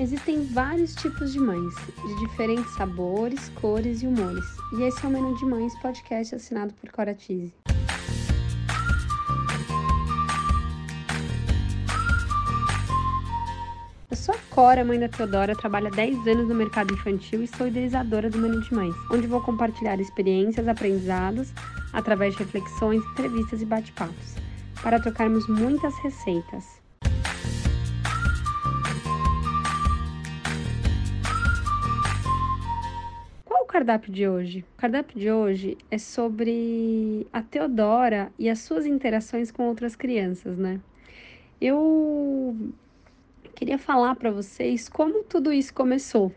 Existem vários tipos de mães, de diferentes sabores, cores e humores. E esse é o Menu de Mães, podcast assinado por Cora Tise. Eu sou a Cora, mãe da Teodora, trabalho há 10 anos no mercado infantil e sou idealizadora do Menu de Mães, onde vou compartilhar experiências, aprendizados, através de reflexões, entrevistas e bate-papos, para trocarmos muitas receitas. Cardápio de hoje? O cardápio de hoje é sobre a Teodora e as suas interações com outras crianças, né? Eu queria falar para vocês como tudo isso começou.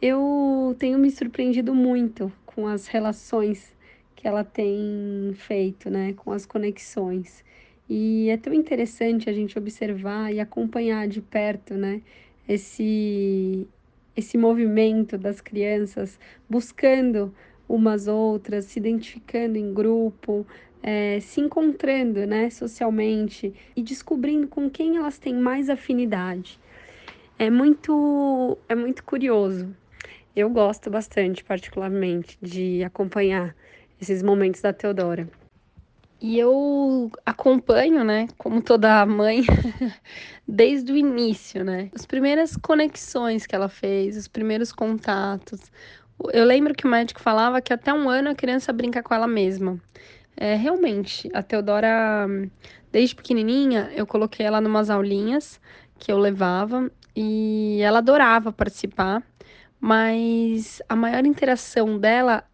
Eu tenho me surpreendido muito com as relações que ela tem feito, né, com as conexões. E é tão interessante a gente observar e acompanhar de perto, né, esse esse movimento das crianças buscando umas outras, se identificando em grupo, é, se encontrando né, socialmente e descobrindo com quem elas têm mais afinidade. É muito, é muito curioso. Eu gosto bastante, particularmente, de acompanhar esses momentos da Teodora. E eu acompanho, né, como toda mãe, desde o início, né? As primeiras conexões que ela fez, os primeiros contatos. Eu lembro que o médico falava que até um ano a criança brinca com ela mesma. É, realmente, a Teodora, desde pequenininha, eu coloquei ela numas aulinhas que eu levava e ela adorava participar, mas a maior interação dela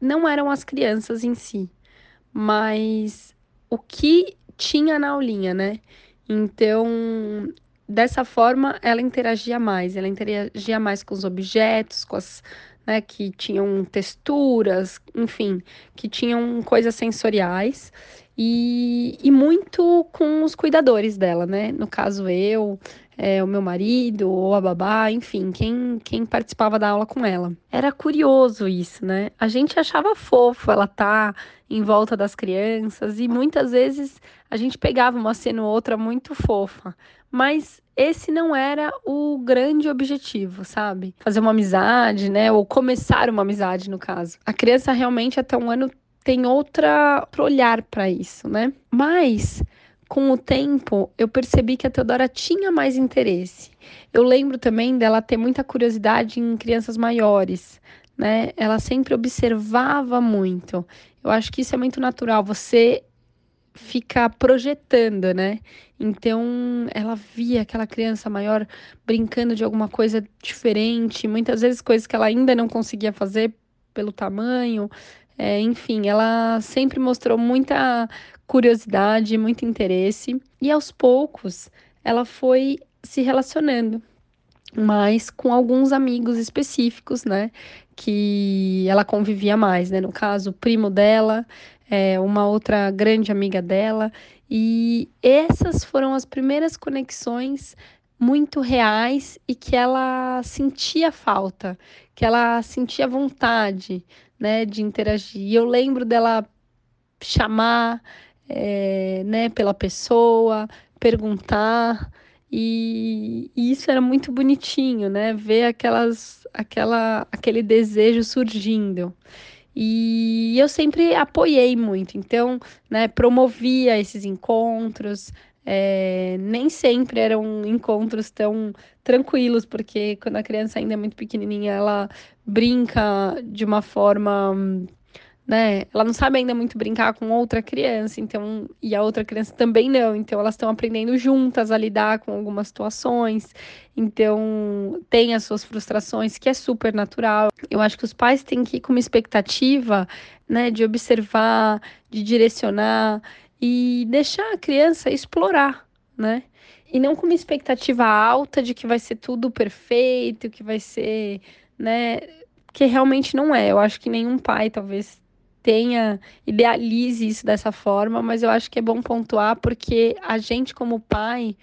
não eram as crianças em si, mas o que tinha na aulinha, né? Então, dessa forma, ela interagia mais, ela interagia mais com os objetos, com as né, que tinham texturas, enfim, que tinham coisas sensoriais e, e muito com os cuidadores dela, né? No caso, eu, é, o meu marido ou a babá, enfim, quem, quem participava da aula com ela. Era curioso isso, né? A gente achava fofo ela tá em volta das crianças e muitas vezes a gente pegava uma cena ou outra muito fofa, mas esse não era o grande objetivo, sabe? Fazer uma amizade, né? Ou começar uma amizade, no caso. A criança realmente até um ano tem outra, outro olhar para isso, né? Mas com o tempo, eu percebi que a Teodora tinha mais interesse. Eu lembro também dela ter muita curiosidade em crianças maiores, né? Ela sempre observava muito. Eu acho que isso é muito natural. Você fica projetando, né? Então ela via aquela criança maior brincando de alguma coisa diferente, muitas vezes coisas que ela ainda não conseguia fazer pelo tamanho. É, enfim, ela sempre mostrou muita curiosidade, muito interesse, e aos poucos ela foi se relacionando mais com alguns amigos específicos, né? Que ela convivia mais, né? No caso, o primo dela, é, uma outra grande amiga dela, e essas foram as primeiras conexões muito reais e que ela sentia falta, que ela sentia vontade, né, de interagir. E eu lembro dela chamar, é, né, pela pessoa, perguntar, e, e, isso era muito bonitinho, né, ver aquelas, aquela, aquele desejo surgindo. E eu sempre apoiei muito, então, né, promovia esses encontros. É, nem sempre eram encontros tão tranquilos, porque quando a criança ainda é muito pequenininha, ela brinca de uma forma né? Ela não sabe ainda muito brincar com outra criança, então e a outra criança também não, então elas estão aprendendo juntas a lidar com algumas situações. Então tem as suas frustrações, que é super natural. Eu acho que os pais têm que ir com uma expectativa, né, de observar, de direcionar e deixar a criança explorar, né? E não com uma expectativa alta de que vai ser tudo perfeito, que vai ser, né, que realmente não é. Eu acho que nenhum pai talvez tenha, idealize isso dessa forma, mas eu acho que é bom pontuar porque a gente, como pai,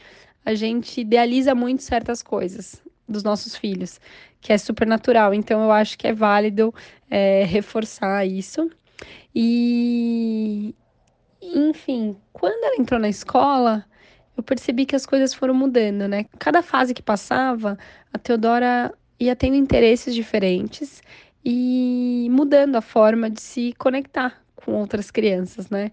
a gente idealiza muito certas coisas dos nossos filhos, que é super natural. Então, eu acho que é válido é, reforçar isso. E, enfim, quando ela entrou na escola, eu percebi que as coisas foram mudando, né? Cada fase que passava, a Teodora ia tendo interesses diferentes e mudando a forma de se conectar com outras crianças, né?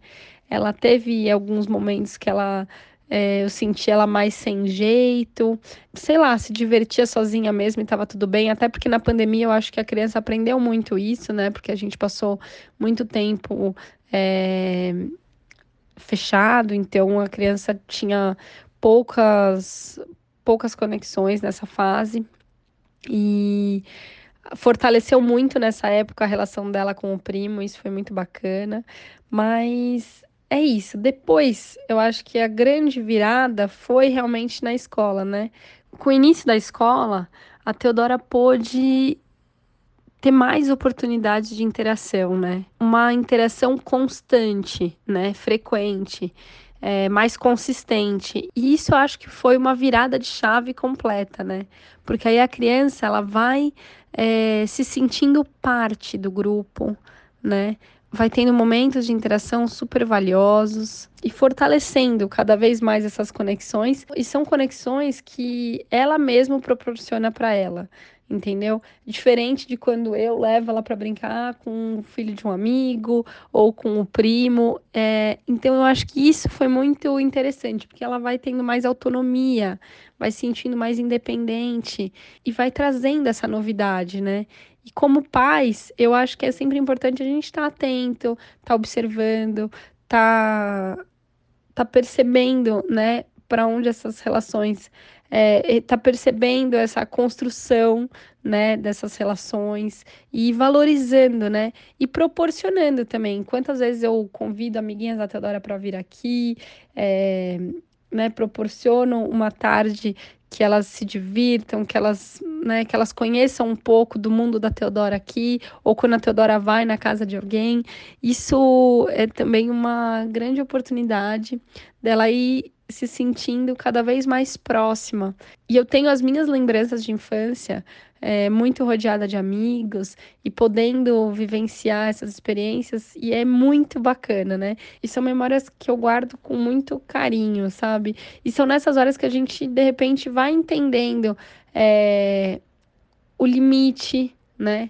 Ela teve alguns momentos que ela é, eu senti ela mais sem jeito, sei lá, se divertia sozinha mesmo e estava tudo bem. Até porque na pandemia eu acho que a criança aprendeu muito isso, né? Porque a gente passou muito tempo é, fechado, então a criança tinha poucas, poucas conexões nessa fase. E fortaleceu muito nessa época a relação dela com o primo, isso foi muito bacana. Mas é isso. Depois, eu acho que a grande virada foi realmente na escola, né? Com o início da escola, a Teodora pôde ter mais oportunidades de interação, né? Uma interação constante, né? Frequente, é, mais consistente. E isso eu acho que foi uma virada de chave completa, né? Porque aí a criança ela vai é, se sentindo parte do grupo, né? vai tendo momentos de interação super valiosos e fortalecendo cada vez mais essas conexões. E são conexões que ela mesma proporciona para ela, entendeu? Diferente de quando eu levo ela para brincar com o filho de um amigo ou com o primo. É... Então eu acho que isso foi muito interessante, porque ela vai tendo mais autonomia, vai se sentindo mais independente e vai trazendo essa novidade, né? E como pais, eu acho que é sempre importante a gente estar tá atento, estar tá observando, estar tá, tá percebendo, né, para onde essas relações é, tá percebendo essa construção, né, dessas relações e valorizando, né, e proporcionando também. Quantas vezes eu convido amiguinhas da Teodora para vir aqui, é, né, proporciono uma tarde que elas se divirtam, que elas, né, que elas conheçam um pouco do mundo da Teodora aqui, ou quando a Teodora vai na casa de alguém. Isso é também uma grande oportunidade dela ir se sentindo cada vez mais próxima. E eu tenho as minhas lembranças de infância é, muito rodeada de amigos e podendo vivenciar essas experiências, e é muito bacana, né? E são memórias que eu guardo com muito carinho, sabe? E são nessas horas que a gente, de repente, vai entendendo é, o limite, né?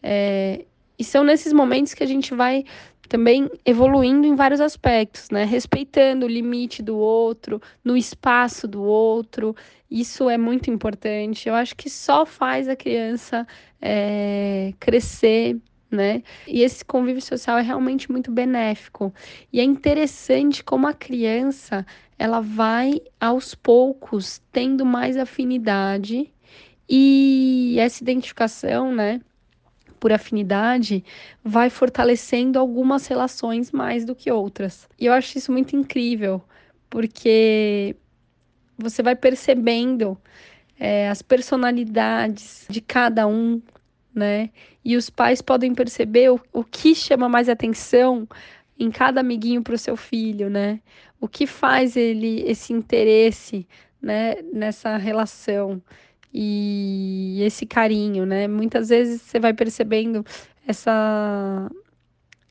É, e são nesses momentos que a gente vai também evoluindo em vários aspectos, né? Respeitando o limite do outro, no espaço do outro. Isso é muito importante. Eu acho que só faz a criança é, crescer, né? E esse convívio social é realmente muito benéfico. E é interessante como a criança ela vai aos poucos tendo mais afinidade e essa identificação, né? Por afinidade, vai fortalecendo algumas relações mais do que outras. E eu acho isso muito incrível, porque você vai percebendo é, as personalidades de cada um, né? E os pais podem perceber o, o que chama mais atenção em cada amiguinho para o seu filho, né? O que faz ele esse interesse, né, nessa relação e esse carinho, né? Muitas vezes você vai percebendo essa,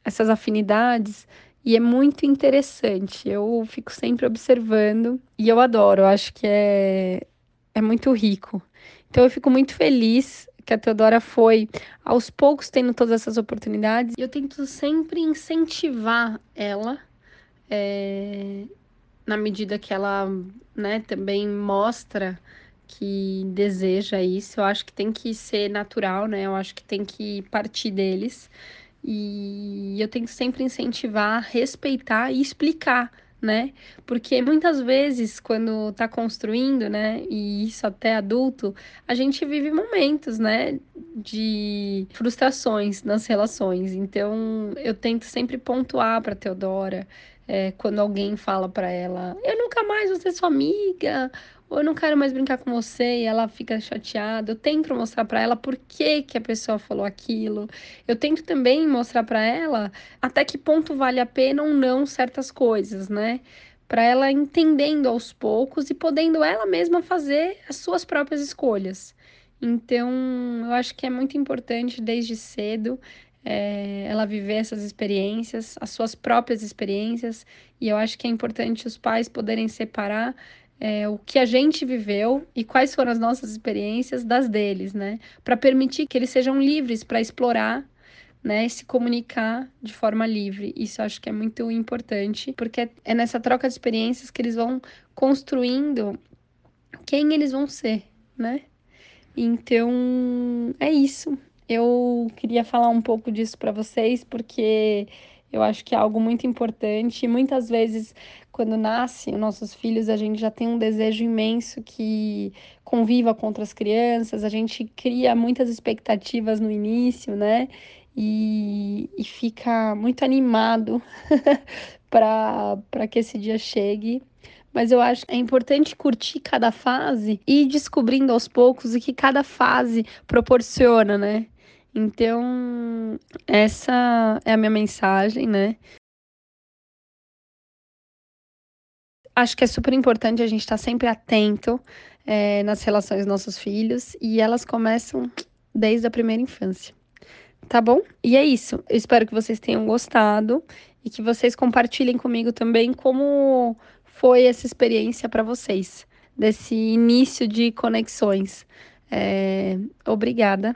essas afinidades e é muito interessante. Eu fico sempre observando e eu adoro, eu acho que é, é muito rico. Então eu fico muito feliz que a Teodora foi aos poucos tendo todas essas oportunidades e eu tento sempre incentivar ela é, na medida que ela né, também mostra que deseja isso. Eu acho que tem que ser natural, né? Eu acho que tem que partir deles. E eu tenho que sempre incentivar, respeitar e explicar, né? Porque muitas vezes, quando tá construindo, né, e isso até adulto, a gente vive momentos, né, de frustrações nas relações. Então, eu tento sempre pontuar para Teodora, é, quando alguém fala para ela: Eu nunca mais vou ser sua amiga, ou eu não quero mais brincar com você, e ela fica chateada. Eu tento mostrar para ela por que, que a pessoa falou aquilo. Eu tento também mostrar para ela até que ponto vale a pena ou não certas coisas, né? Para ela entendendo aos poucos e podendo ela mesma fazer as suas próprias escolhas. Então, eu acho que é muito importante desde cedo é, ela viver essas experiências, as suas próprias experiências, e eu acho que é importante os pais poderem separar é, o que a gente viveu e quais foram as nossas experiências das deles, né? Para permitir que eles sejam livres para explorar, né? Se comunicar de forma livre. Isso acho que é muito importante, porque é nessa troca de experiências que eles vão construindo quem eles vão ser, né? Então, é isso. Eu queria falar um pouco disso para vocês, porque eu acho que é algo muito importante. Muitas vezes, quando nascem nossos filhos, a gente já tem um desejo imenso que conviva com outras crianças, a gente cria muitas expectativas no início, né? E, e fica muito animado para que esse dia chegue mas eu acho que é importante curtir cada fase e ir descobrindo aos poucos o que cada fase proporciona, né? Então, essa é a minha mensagem, né? Acho que é super importante a gente estar sempre atento é, nas relações dos nossos filhos e elas começam desde a primeira infância. Tá bom? E é isso. Eu espero que vocês tenham gostado e que vocês compartilhem comigo também como foi essa experiência para vocês, desse início de conexões. É, obrigada.